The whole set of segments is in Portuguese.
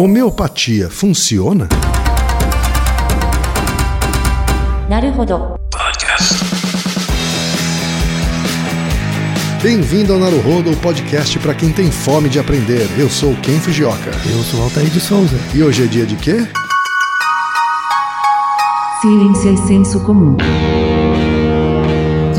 Homeopatia funciona? Naruhodo. Podcast. Bem-vindo ao Naruhodo, o podcast para quem tem fome de aprender. Eu sou Ken Fujioka. Eu sou Altair de Souza. E hoje é dia de quê? Ciência e é senso comum.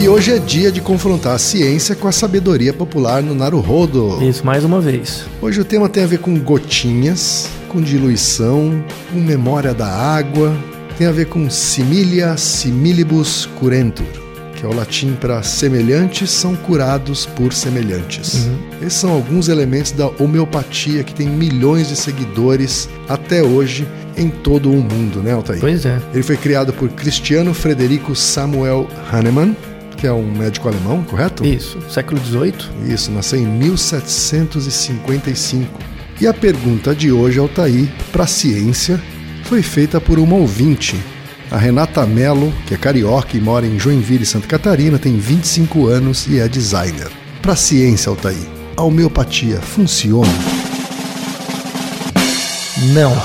Hoje é dia de confrontar a ciência com a sabedoria popular no Naruhodo. Isso, mais uma vez. Hoje o tema tem a ver com gotinhas, com diluição, com memória da água, tem a ver com similia similibus curentur, que é o latim para semelhantes são curados por semelhantes. Esses são alguns elementos da homeopatia que tem milhões de seguidores até hoje em todo o mundo, né, Altair? Pois é. Ele foi criado por Cristiano Frederico Samuel Hahnemann, que é um médico alemão, correto? Isso, século XVIII. Isso, nasceu em 1755. E a pergunta de hoje, Altair, para a ciência, foi feita por uma ouvinte. A Renata Mello, que é carioca e mora em Joinville, Santa Catarina, tem 25 anos e é designer. Para ciência, Altair, a homeopatia funciona? Não.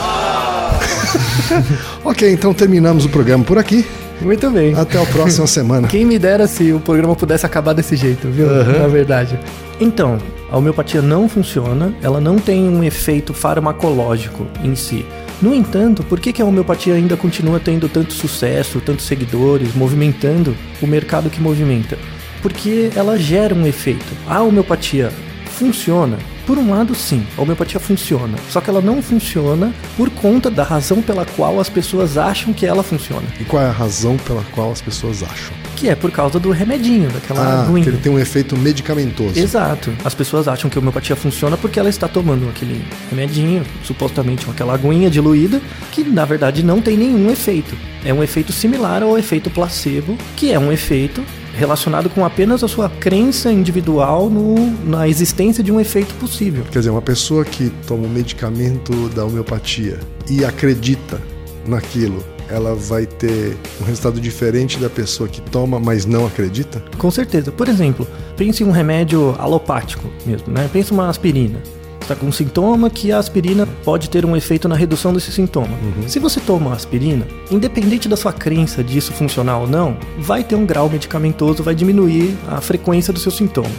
Ok, então terminamos o programa por aqui. Muito bem. Até a próxima semana. Quem me dera se o programa pudesse acabar desse jeito, viu? Na verdade. Então, a homeopatia não funciona, ela não tem um efeito farmacológico em si. No entanto, por que, que a homeopatia ainda continua tendo tanto sucesso, tantos seguidores, movimentando o mercado que movimenta? Porque ela gera um efeito. A homeopatia funciona? Por um lado, sim, a homeopatia funciona. Só que ela não funciona por conta da razão pela qual as pessoas acham que ela funciona. E qual é a razão pela qual as pessoas acham? Que é por causa do remedinho, daquela Ah, que aguinha. ele tem um efeito medicamentoso. Exato. As pessoas acham que a homeopatia funciona porque ela está tomando aquele remedinho, supostamente aquela aguinha diluída, que na verdade não tem nenhum efeito. É um efeito similar ao efeito placebo, que é um efeito relacionado com apenas a sua crença individual no, na existência de um efeito possível. Quer dizer, uma pessoa que toma um medicamento da homeopatia e acredita naquilo, ela vai ter um resultado diferente da pessoa que toma, mas não acredita? Com certeza. Por exemplo, pense em um remédio alopático mesmo, né? Pense uma aspirina. Está com um sintoma que a aspirina pode ter um efeito na redução desse sintoma. Se você toma aspirina, independente da sua crença disso funcionar ou não, vai ter um grau medicamentoso, vai diminuir a frequência do seu sintoma.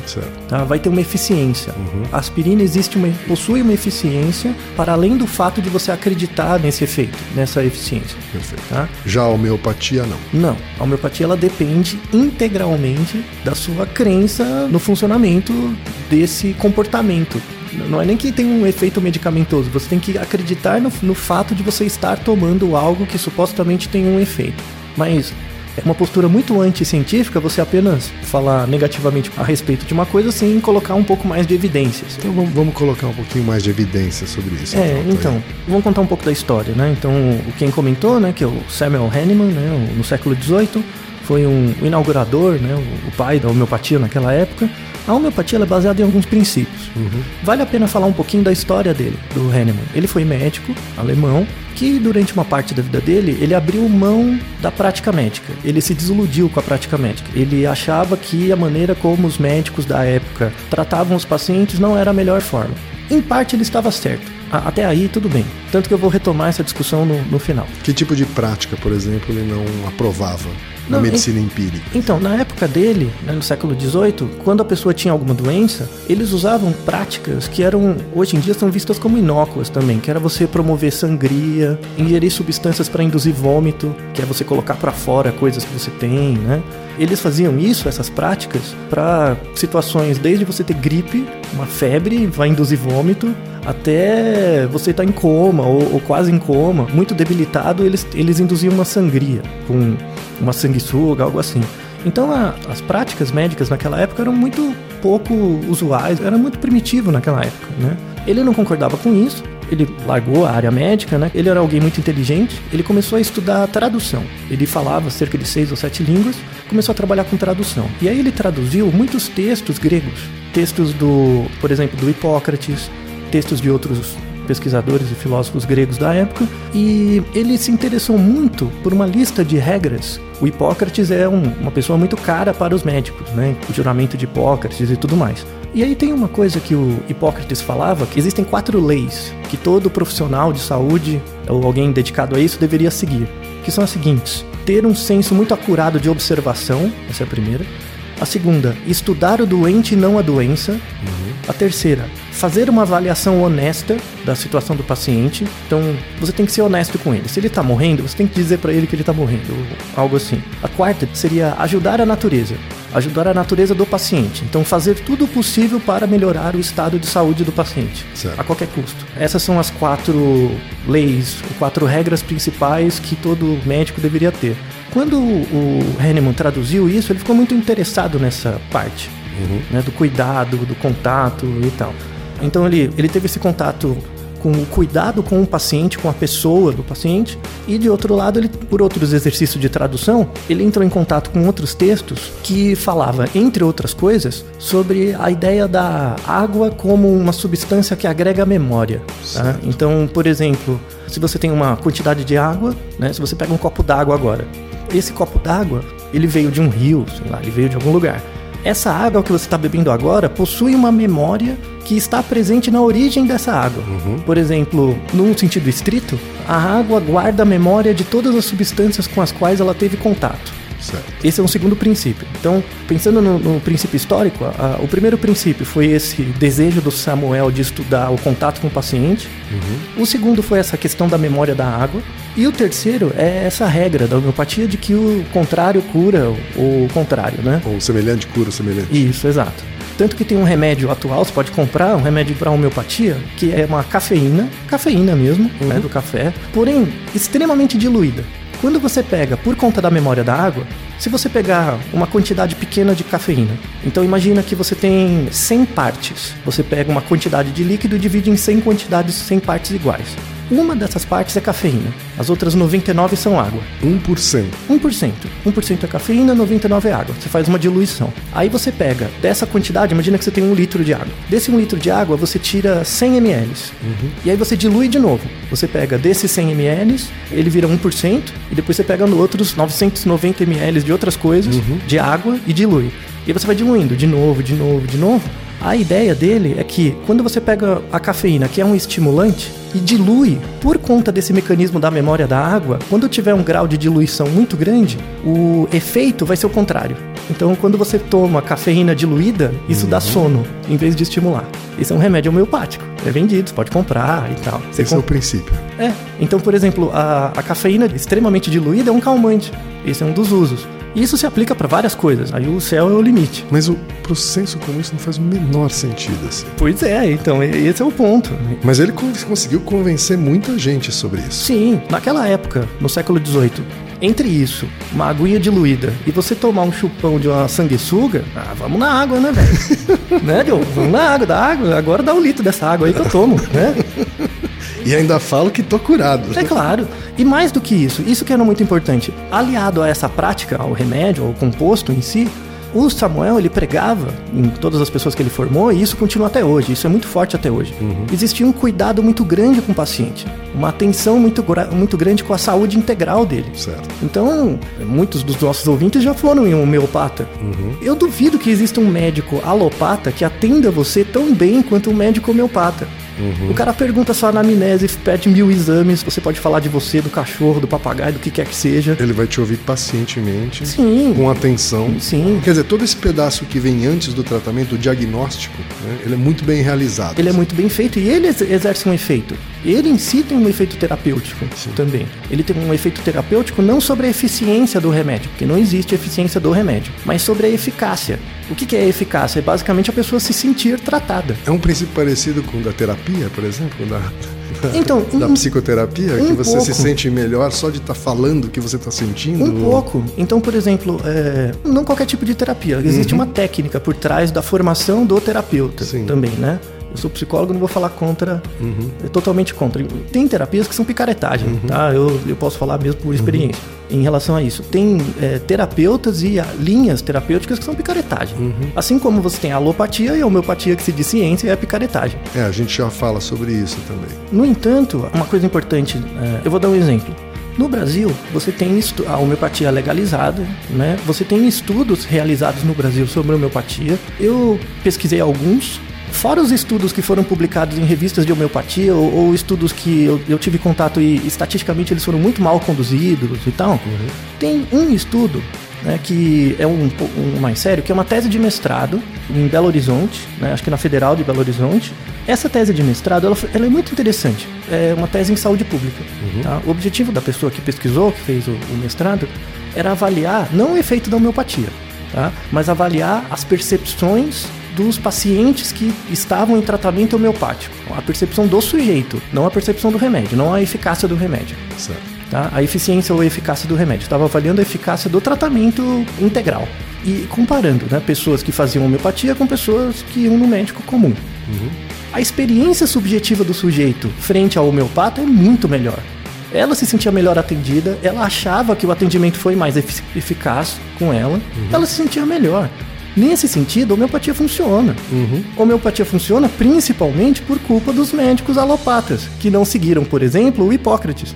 Tá? Vai ter uma eficiência. A aspirina existe uma, possui uma eficiência para além do fato de você acreditar nesse efeito, nessa eficiência. Perfeito. Tá? Já a homeopatia, não. Não, a homeopatia ela depende integralmente da sua crença no funcionamento desse comportamento. Não é nem que tem um efeito medicamentoso, você tem que acreditar no, no fato de você estar tomando algo que supostamente tem um efeito. Mas é uma postura muito anticientífica você apenas falar negativamente a respeito de uma coisa sem colocar um pouco mais de evidências. Então vamos, vamos colocar um pouquinho mais de evidência sobre isso. É, Altair. então, vamos contar um pouco da história, né? Então, o quem comentou, né, que é o Samuel Hahnemann, né, no século XVIII, foi um inaugurador, né, o, o pai da homeopatia naquela época. A homeopatia é baseada em alguns princípios. Vale a pena falar um pouquinho da história dele, do Hahnemann. Ele foi médico alemão que durante uma parte da vida dele ele abriu mão da prática médica. Ele se desiludiu com a prática médica. Ele achava que a maneira como os médicos da época tratavam os pacientes não era a melhor forma. Em parte ele estava certo. Até aí tudo bem. Tanto que eu vou retomar essa discussão no, no final. Que tipo de prática, por exemplo, ele não aprovava na Não, medicina empírica? Então, na época dele, né, no século XVIII, quando a pessoa tinha alguma doença, eles usavam práticas que eram, hoje em dia, são vistas como inócuas também, que era você promover sangria, ingerir substâncias para induzir vômito, que é você colocar para fora coisas que você tem, né? Eles faziam isso, essas práticas, para situações desde você ter gripe, uma febre, vai induzir vômito, até você estar em coma ou, ou quase em coma, muito debilitado, eles, eles induziam uma sangria com uma sanguessuga, algo assim. Então a- as práticas médicas naquela época eram muito pouco usuais, era muito primitivo naquela época, né? Ele não concordava com isso, ele largou a área médica, né? Ele era alguém muito inteligente, ele começou a estudar tradução. Ele falava cerca de seis ou sete línguas, começou a trabalhar com tradução. E aí ele traduziu muitos textos gregos, textos do, por exemplo, do Hipócrates, textos de outros pesquisadores e filósofos gregos da época, e ele se interessou muito por uma lista de regras. O Hipócrates é um, uma pessoa muito cara para os médicos, né? O juramento de Hipócrates e tudo mais. E aí tem uma coisa que o Hipócrates falava, que existem quatro leis que todo profissional de saúde ou alguém dedicado a isso deveria seguir, que são as seguintes: ter um senso muito acurado de observação, essa é a primeira. A segunda, estudar o doente e não a doença. Uhum. A terceira, fazer uma avaliação honesta da situação do paciente. Então, você tem que ser honesto com ele. Se ele está morrendo, você tem que dizer para ele que ele está morrendo, algo assim. A quarta seria ajudar a natureza ajudar a natureza do paciente. Então, fazer tudo o possível para melhorar o estado de saúde do paciente, certo. a qualquer custo. Essas são as quatro leis, quatro regras principais que todo médico deveria ter. Quando o Hahnemann traduziu isso, ele ficou muito interessado nessa parte, uhum. né, do cuidado, do contato e tal. Então ele, ele teve esse contato com o cuidado com o paciente, com a pessoa do paciente, e de outro lado, ele, por outros exercícios de tradução, ele entrou em contato com outros textos que falava, entre outras coisas, sobre a ideia da água como uma substância que agrega memória. Tá? Então, por exemplo, se você tem uma quantidade de água, né, se você pega um copo d'água agora, esse copo d'água, ele veio de um rio, sei lá, ele veio de algum lugar. Essa água que você está bebendo agora possui uma memória que está presente na origem dessa água. Uhum. Por exemplo, num sentido estrito, a água guarda a memória de todas as substâncias com as quais ela teve contato. Certo. Esse é um segundo princípio. Então, pensando no, no princípio histórico, a, a, o primeiro princípio foi esse desejo do Samuel de estudar o contato com o paciente. Uhum. O segundo foi essa questão da memória da água. E o terceiro é essa regra da homeopatia de que o contrário cura o contrário, né? Ou semelhante cura o semelhante. Isso, exato. Tanto que tem um remédio atual, você pode comprar um remédio para homeopatia, que é uma cafeína, cafeína mesmo, uhum. né, do café, porém extremamente diluída. Quando você pega por conta da memória da água, se você pegar uma quantidade pequena de cafeína, então imagina que você tem 100 partes. Você pega uma quantidade de líquido e divide em 100 quantidades, 100 partes iguais. Uma dessas partes é cafeína, as outras 99 são água. 1%. 1%. 1% é cafeína, 99 é água. Você faz uma diluição. Aí você pega dessa quantidade, imagina que você tem um litro de água. Desse um litro de água, você tira 100 ml. Uhum. E aí você dilui de novo. Você pega desses 100 ml, ele vira 1%, e depois você pega no outros 990 ml de outras coisas, uhum. de água, e dilui. E aí você vai diluindo de novo, de novo, de novo. A ideia dele é que quando você pega a cafeína, que é um estimulante, e dilui por conta desse mecanismo da memória da água, quando tiver um grau de diluição muito grande, o efeito vai ser o contrário. Então, quando você toma cafeína diluída, isso uhum. dá sono, em vez de estimular. Isso é um remédio homeopático. É vendido, você pode comprar e tal. Você Esse comp... é o princípio. É. Então, por exemplo, a, a cafeína extremamente diluída é um calmante. Esse é um dos usos. E isso se aplica para várias coisas. Aí o céu é o limite. Mas o pro senso comum isso não faz o menor sentido assim. Pois é, então esse é o ponto. Mas ele conseguiu convencer muita gente sobre isso. Sim, naquela época, no século XVIII, entre isso, uma aguinha diluída e você tomar um chupão de uma sanguessuga, ah, vamos na água, né, velho? né, Joe? Vamos na água, da água. Agora dá um litro dessa água aí que eu tomo, né? E ainda falo que tô curado. É claro. E mais do que isso, isso que era muito importante. Aliado a essa prática, ao remédio, ao composto em si, o Samuel ele pregava em todas as pessoas que ele formou e isso continua até hoje. Isso é muito forte até hoje. Uhum. Existia um cuidado muito grande com o paciente, uma atenção muito, muito grande com a saúde integral dele. Certo. Então, muitos dos nossos ouvintes já foram em um homeopata. Uhum. Eu duvido que exista um médico alopata que atenda você tão bem quanto um médico homeopata. Uhum. O cara pergunta sua anamnese, pede mil exames, você pode falar de você, do cachorro, do papagaio, do que quer que seja. Ele vai te ouvir pacientemente, Sim. com atenção. Sim. Quer dizer, todo esse pedaço que vem antes do tratamento, o diagnóstico, né, ele é muito bem realizado. Ele é muito bem feito e ele exerce um efeito. Ele em si tem um efeito terapêutico Sim. também. Ele tem um efeito terapêutico não sobre a eficiência do remédio, porque não existe eficiência do remédio, mas sobre a eficácia. O que, é eficácia? É basicamente a pessoa se sentir tratada. É um princípio parecido com o da terapia, por exemplo, da, então, da um, psicoterapia, um que você pouco. se sente melhor só de estar tá falando o que você está sentindo? Um pouco. Então, por exemplo, é, não qualquer tipo de terapia. Existe uhum. uma técnica por trás da formação do terapeuta Sim. também, né? Eu sou psicólogo, não vou falar contra, é totalmente contra. Tem terapias que são picaretagem, tá? Eu, eu posso falar mesmo por experiência em relação a isso. Tem é, terapeutas e ah, linhas terapêuticas que são picaretagem. Assim como você tem a alopatia e a homeopatia que se diz ciência e a picaretagem. É, a gente já fala sobre isso também. No entanto, uma coisa importante, é, eu vou dar um exemplo. No Brasil, você tem a homeopatia legalizada, né? Você tem estudos realizados no Brasil sobre homeopatia. Eu pesquisei alguns, fora os estudos que foram publicados em revistas de homeopatia ou, ou estudos que eu, eu tive contato e estatisticamente eles foram muito mal conduzidos e tal. Tem um estudo né, que é um, um mais sério, que é uma tese de mestrado em Belo Horizonte, né, acho que na Federal de Belo Horizonte. Essa tese de mestrado ela, ela é muito interessante. É uma tese em saúde pública. tá? O objetivo da pessoa que pesquisou, que fez o, o mestrado, era avaliar não o efeito da homeopatia, tá? mas avaliar as percepções dos pacientes que estavam em tratamento homeopático. A percepção do sujeito, não a percepção do remédio, não a eficácia do remédio Certo. tá? a eficiência ou a eficácia do remédio. Estava avaliando a eficácia do tratamento integral. E comparando né, pessoas que faziam homeopatia com pessoas que iam no médico comum. A experiência subjetiva do sujeito frente ao homeopata é muito melhor. Ela se sentia melhor atendida, ela achava que o atendimento foi mais efic- eficaz com ela, ela se sentia melhor. Nesse sentido, a homeopatia funciona. A homeopatia funciona principalmente por culpa dos médicos alopatas, que não seguiram, por exemplo, o Hipócrates.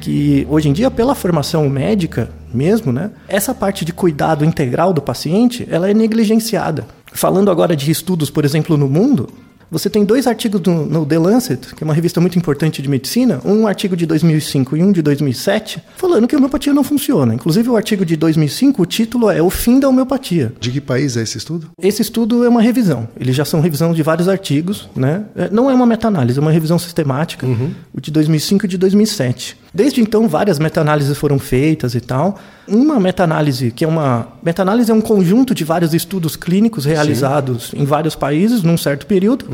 Que hoje em dia, pela formação médica mesmo, né, essa parte de cuidado integral do paciente, ela é negligenciada. Falando agora de estudos, por exemplo, no mundo, você tem dois artigos no, no The Lancet, que é uma revista muito importante de medicina, um artigo de 2005 e um de 2007, falando que a homeopatia não funciona. Inclusive, o artigo de 2005, o título é O Fim da Homeopatia. De que país é esse estudo? Esse estudo é uma revisão. Eles já são revisão de vários artigos, né? É, Não é uma meta-análise, é uma revisão sistemática, o de 2005 e de 2007. Desde então, várias meta-análises foram feitas e tal. Uma meta-análise, que é uma. Meta-análise é um conjunto de vários estudos clínicos realizados em vários países num certo período.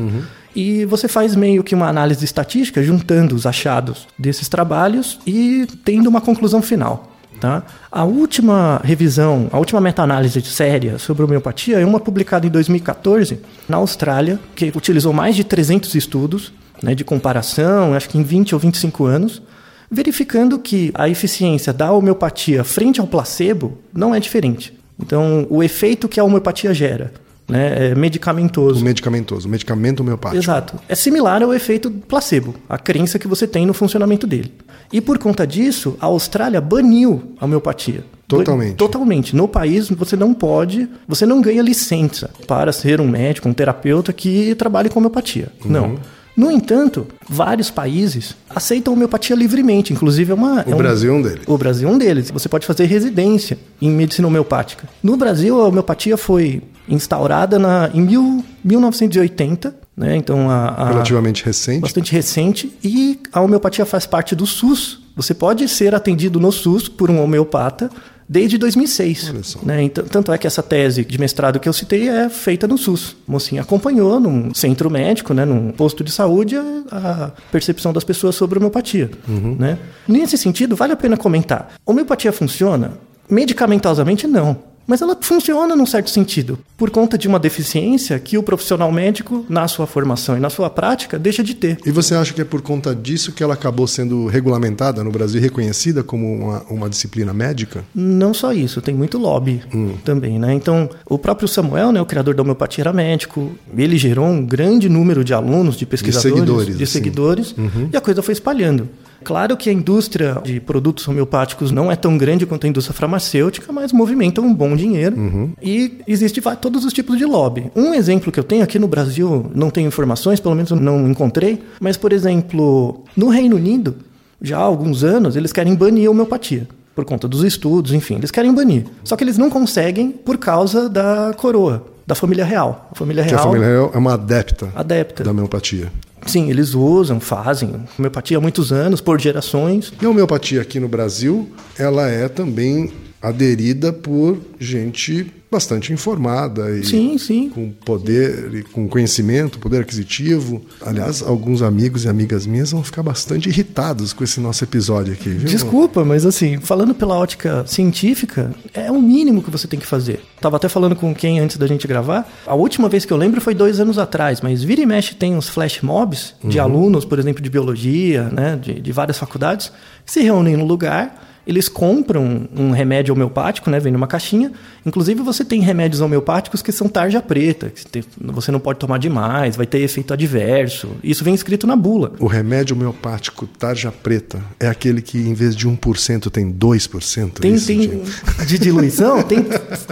E você faz meio que uma análise estatística, juntando os achados desses trabalhos e tendo uma conclusão final. Tá? A última revisão, a última meta-análise séria sobre homeopatia é uma publicada em 2014 na Austrália, que utilizou mais de 300 estudos né, de comparação, acho que em 20 ou 25 anos, verificando que a eficiência da homeopatia frente ao placebo não é diferente. Então, o efeito que a homeopatia gera, né, é medicamentoso, O medicamentoso, o medicamento homeopático. Exato. É similar ao efeito placebo, a crença que você tem no funcionamento dele. E por conta disso, a Austrália baniu a homeopatia. Totalmente. Totalmente. No país, você não pode, você não ganha licença para ser um médico, um terapeuta que trabalhe com homeopatia. Não. No entanto, vários países aceitam homeopatia livremente, inclusive é uma. O Brasil é um deles. O Brasil é um deles. Você pode fazer residência em medicina homeopática. No Brasil, a homeopatia foi instaurada na, em mil, 1980, né? Então a, a- Relativamente recente. bastante recente e a homeopatia faz parte do SUS. Você pode ser atendido no SUS por um homeopata desde 2006. Olha só. Né? Então, tanto é que essa tese de mestrado que eu citei é feita no SUS. A mocinha acompanhou num centro médico, né, num posto de saúde, a, percepção das pessoas sobre homeopatia. Né? Nesse sentido, vale a pena comentar. Homeopatia funciona? Medicamentosamente, não. Mas ela funciona num certo sentido, por conta de uma deficiência que o profissional médico, na sua formação e na sua prática, deixa de ter. E você acha que é por conta disso que ela acabou sendo regulamentada no Brasil e reconhecida como uma, uma disciplina médica? Não só isso, tem muito lobby também, né? Então, o próprio Samuel, né, o criador da homeopatia, era médico. Ele gerou um grande número de alunos, de pesquisadores, seguidores, de assim. seguidores, e a coisa foi espalhando. Claro que a indústria de produtos homeopáticos não é tão grande quanto a indústria farmacêutica, mas movimenta um bom dinheiro. E existe todos os tipos de lobby. Um exemplo que eu tenho aqui no Brasil, não tenho informações, pelo menos não encontrei, mas, por exemplo, no Reino Unido, já há alguns anos, eles querem banir a homeopatia. Por conta dos estudos, enfim, eles querem banir. Só que eles não conseguem por causa da coroa, da família real. A família Que real a família real é uma adepta adepta. da homeopatia. Sim, eles usam, fazem homeopatia há muitos anos, por gerações. E a homeopatia aqui no Brasil, ela é também aderida por gente bastante informada e Sim, sim. com poder e com conhecimento, poder aquisitivo. Aliás, alguns amigos e amigas minhas vão ficar bastante irritados com esse nosso episódio aqui, viu? Desculpa, mas assim, falando pela ótica científica, é o mínimo que você tem que fazer. Tava até falando com quem antes da gente gravar. A última vez que eu lembro foi dois anos atrás, mas vira e mexe tem uns flash mobs de alunos, por exemplo, de biologia, né, de, de várias faculdades, que se reúnem no lugar. Eles compram um remédio homeopático, né? Vem numa caixinha. Inclusive, você tem remédios homeopáticos que são tarja preta, que você não pode tomar demais, vai ter efeito adverso. Isso vem escrito na bula. O remédio homeopático tarja preta é aquele que em vez de 1% tem 2%. Tem, isso, tem gente? de diluição, tem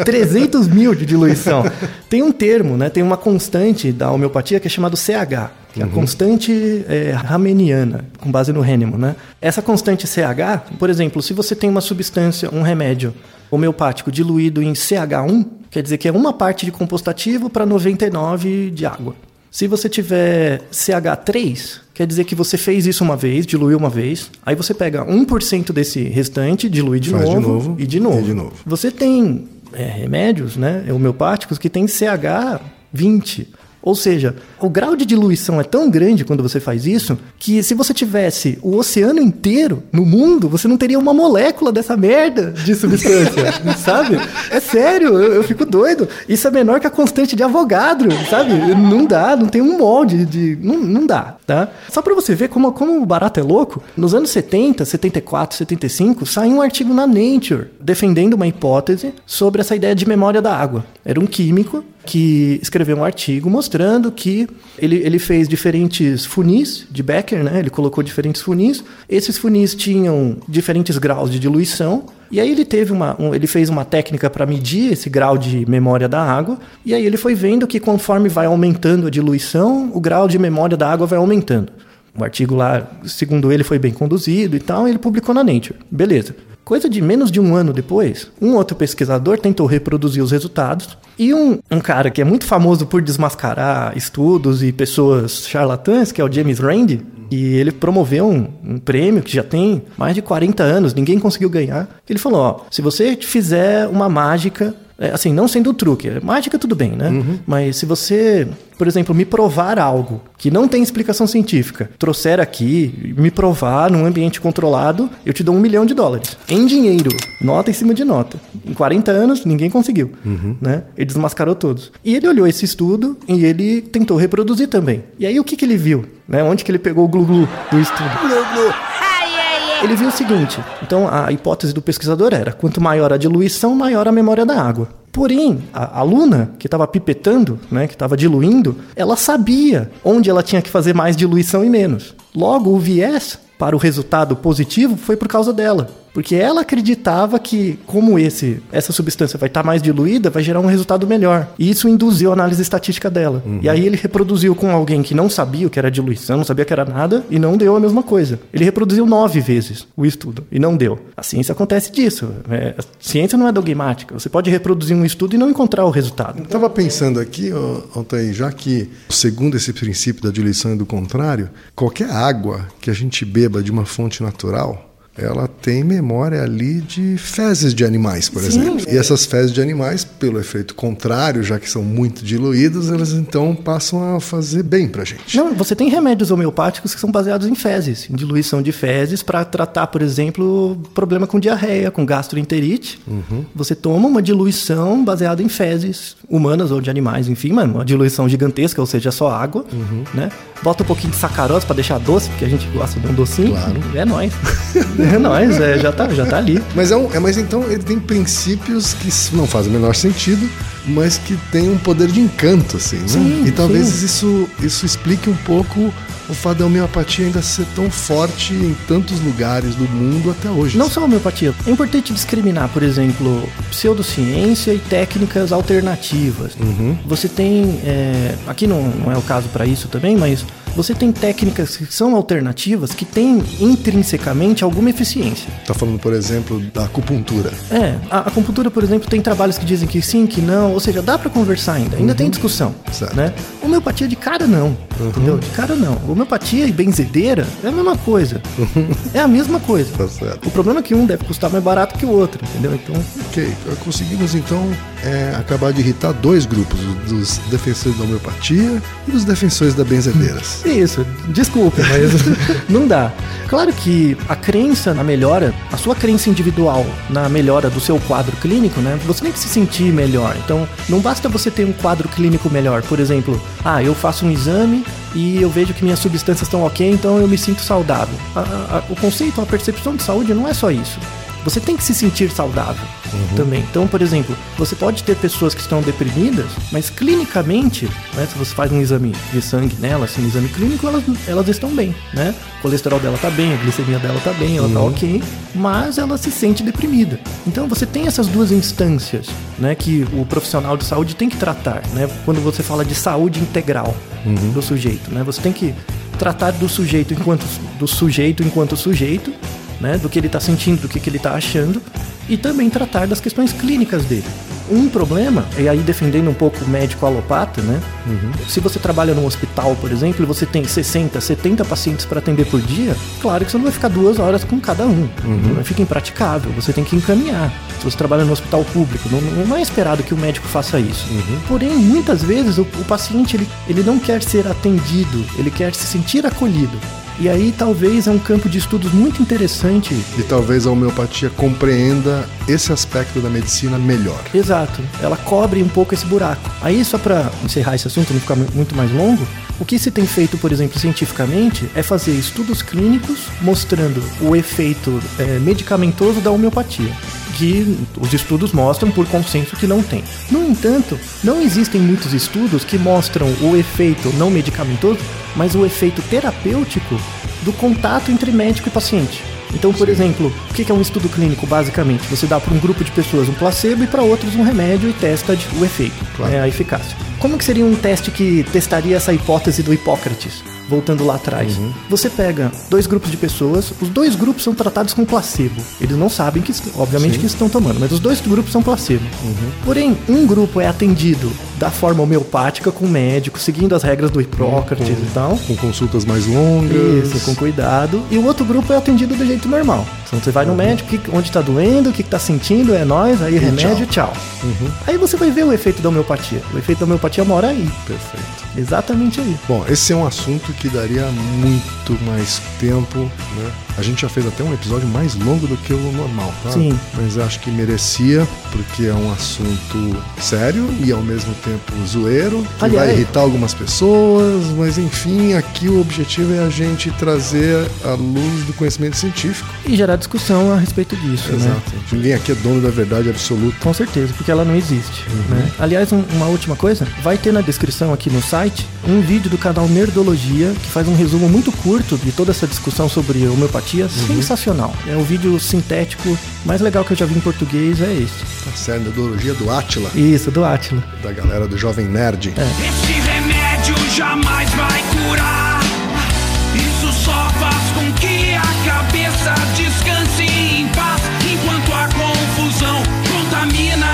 300 mil de diluição. Tem um termo, né? Tem uma constante da homeopatia que é chamado CH, que é a constante é, Hameniana, com base no Hahnemann, né? Essa constante CH, por exemplo, se você tem uma substância, um remédio homeopático diluído em CH1, quer dizer que é uma parte de composto ativo para 99 de água. Se você tiver CH3, quer dizer que você fez isso uma vez, diluiu uma vez, aí você pega 1% desse restante, dilui de Faz de novo, novo, e de novo. e de novo. Você tem é, remédios né, homeopáticos que tem CH20. Ou seja, o grau de diluição é tão grande quando você faz isso que se você tivesse o oceano inteiro no mundo, você não teria uma molécula dessa merda de substância, sabe? É sério, eu, eu fico doido. Isso é menor que a constante de Avogadro, sabe? Não dá, não tem um molde de. Não, não dá, tá? Só pra você ver como, como o barato é louco, nos anos 70, 74, 75, saiu um artigo na Nature defendendo uma hipótese sobre essa ideia de memória da água. Era um químico que escreveu um artigo mostrando que ele, ele fez diferentes funis de Becker, né? Ele colocou diferentes funis. Esses funis tinham diferentes graus de diluição. E aí ele teve uma, um- ele fez uma técnica para medir esse grau de memória da água. E aí ele foi vendo que conforme vai aumentando a diluição, o grau de memória da água vai aumentando. O artigo lá, segundo ele, foi bem conduzido e tal, e ele publicou na Nature. Beleza. Coisa de menos de um ano depois, um outro pesquisador tentou reproduzir os resultados e um, um cara que é muito famoso por desmascarar estudos e pessoas charlatãs, que é o James Randi, e ele promoveu um, um prêmio que já tem mais de 40 anos, ninguém conseguiu ganhar. Ele falou: ó, se você fizer uma mágica é, assim, não sendo truque. Mágica tudo bem, né? Mas se você, por exemplo, me provar algo que não tem explicação científica, trouxer aqui, me provar num ambiente controlado, eu te dou um milhão de dólares. Em dinheiro. Nota em cima de nota. Em 40 anos, ninguém conseguiu. Né? Ele desmascarou todos. E ele olhou esse estudo e ele tentou reproduzir também. E aí o que, que ele viu? Né? Onde que ele pegou o glu-glu do estudo? Ele viu o seguinte: então a hipótese do pesquisador era: quanto maior a diluição, maior a memória da água. Porém, a aluna que estava pipetando, né, que estava diluindo, ela sabia onde ela tinha que fazer mais diluição e menos. Logo, o viés para o resultado positivo foi por causa dela. Porque ela acreditava que, como esse, essa substância vai estar mais diluída, vai gerar um resultado melhor. E isso induziu a análise estatística dela. E aí ele reproduziu com alguém que não sabia o que era diluição, não sabia que era nada, e não deu a mesma coisa. Ele reproduziu nove vezes o estudo, e não deu. A ciência acontece disso. É, a ciência não é dogmática. Você pode reproduzir um estudo e não encontrar o resultado. Estava pensando aqui, Altair, já que, segundo esse princípio da diluição e do contrário, qualquer água que a gente beba de uma fonte natural, ela tem memória ali de fezes de animais, por exemplo. E essas fezes de animais, pelo efeito contrário, já que são muito diluídas, elas então passam a fazer bem pra gente. Não, você tem remédios homeopáticos que são baseados em fezes, em diluição de fezes, para tratar, por exemplo, problema com diarreia, com gastroenterite. Você toma uma diluição baseada em fezes humanas ou de animais, enfim, mano, uma diluição gigantesca, ou seja, só água, né? Bota um pouquinho de sacarose para deixar doce, porque a gente gosta de um docinho. Claro. É nóis. é nóis, é, já, tá, já tá ali. Mas, é um, é, mas então ele tem princípios que não fazem o menor sentido, mas que tem um poder de encanto, assim, né? Sim, e talvez sim. isso, isso explique um pouco o fato da homeopatia ainda ser tão forte em tantos lugares do mundo até hoje. Não só a homeopatia. É importante discriminar, por exemplo, pseudociência e técnicas alternativas. Você tem. é, aqui não, não é o caso para isso também, mas você tem técnicas que são alternativas que têm intrinsecamente alguma eficiência. Tá falando, por exemplo, da acupuntura. É, a acupuntura, por exemplo, tem trabalhos que dizem que sim, que não, ou seja, dá pra conversar ainda, ainda tem discussão, Certo. né? Homeopatia de cara não, entendeu? De cara não. Homeopatia e benzedeira é a mesma coisa. É a mesma coisa. Tá certo. O problema é que um deve custar mais barato que o outro, entendeu? Então, Ok, conseguimos então é, acabar de irritar dois grupos, dos defensores da homeopatia e dos defensores da benzedeiras. Isso, desculpa, mas não dá. Claro que a crença na melhora, a sua crença individual na melhora do seu quadro clínico, né? Você tem que se sentir melhor. Então, não basta você ter um quadro clínico melhor. Por exemplo, ah, eu faço um exame e eu vejo que minhas substâncias estão ok, então eu me sinto saudável. A- a- o conceito, a percepção de saúde não é só isso. Você tem que se sentir saudável também. Então, por exemplo, você pode ter pessoas que estão deprimidas, mas clinicamente, né, se você faz um exame de sangue nela, assim, um exame clínico, elas, elas estão bem, né? O colesterol dela tá bem, a glicemia dela tá bem, ela tá ok, mas ela se sente deprimida. Então, você tem essas duas instâncias, né, que o profissional de saúde tem que tratar, né? Quando você fala de saúde integral do sujeito, né? Você tem que tratar do sujeito enquanto do sujeito enquanto sujeito, né, do que ele está sentindo, do que, que ele está achando, e também tratar das questões clínicas dele. Um problema, e aí defendendo um pouco o médico alopata, né? Se você trabalha num hospital, por exemplo, e você tem 60, 70 pacientes para atender por dia, claro que você não vai ficar duas horas com cada um. Não fica impraticável, você tem que encaminhar. Se você trabalha no hospital público, não, não é esperado que o médico faça isso. Porém, muitas vezes o, o paciente ele, ele não quer ser atendido, ele quer se sentir acolhido. E aí talvez é um campo de estudos muito interessante. E talvez a homeopatia compreenda esse aspecto da medicina melhor. Exato, ela cobre um pouco esse buraco. Aí só para encerrar esse assunto, não ficar mu- muito mais longo, o que se tem feito, por exemplo, cientificamente, é fazer estudos clínicos mostrando o efeito eh, medicamentoso da homeopatia. Que os estudos mostram por consenso que não tem. No entanto, não existem muitos estudos que mostram o efeito não medicamentoso, mas o efeito terapêutico do contato entre médico e paciente. Então, por exemplo, o que é um estudo clínico, basicamente? Você dá para um grupo de pessoas um placebo e para outros um remédio e testa o efeito, Claro. né, a eficácia. Como que seria um teste que testaria essa hipótese do Hipócrates? Voltando lá atrás. Você pega dois grupos de pessoas, os dois grupos são tratados com placebo. Eles não sabem que, obviamente, que estão tomando, mas os dois grupos são placebo. Porém, um grupo é atendido da forma homeopática com o médico, seguindo as regras do Hipócrates e tal. Com consultas mais longas. Isso, com cuidado. E o outro grupo é atendido do jeito normal. Então você vai no médico, que- onde tá doendo, o que, que tá sentindo, é nós, aí remédio, tchau. Aí você vai ver o efeito da homeopatia. O efeito da homeopatia mora aí. Perfeito. Exatamente aí. Bom, esse é um assunto que daria muito mais tempo, né? A gente já fez até um episódio mais longo do que o normal, tá? Sim. Mas acho que merecia, porque é um assunto sério e ao mesmo tempo zoeiro, que vai Aliás- irritar algumas pessoas, mas enfim, aqui o objetivo é a gente trazer a luz do conhecimento científico. E gerar discussão a respeito disso, né? Ninguém aqui é dono da verdade absoluta. Com certeza, porque ela não existe. Né? Aliás, um- uma última coisa, vai ter na descrição aqui no site um vídeo do canal Nerdologia que faz um resumo muito curto de toda essa discussão sobre homeopatia, sensacional. É o vídeo sintético mais legal que eu já vi em português, é esse. Tá certo, a ideologia do Átila, Isso, do Átila. da galera do Jovem Nerd. Esse remédio jamais vai curar. Isso só faz com que a cabeça descanse em paz, enquanto a confusão contamina.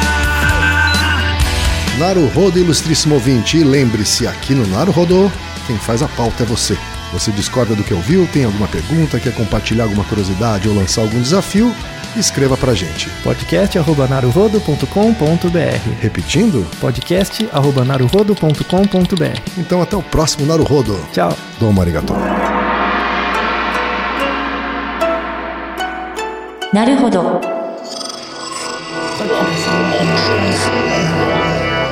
Naruhodo, ilustríssimo ouvinte, e lembre-se, aqui no Naruhodo, quem faz a pauta é você. Você discorda do que ouviu, tem alguma pergunta, quer compartilhar alguma curiosidade ou lançar algum desafio? Escreva pra gente. podcast.naruhodo.com.br Repetindo? podcast.naruhodo.com.br Então até o próximo Naruhodo. Tchau! Domo arigato. なるほど。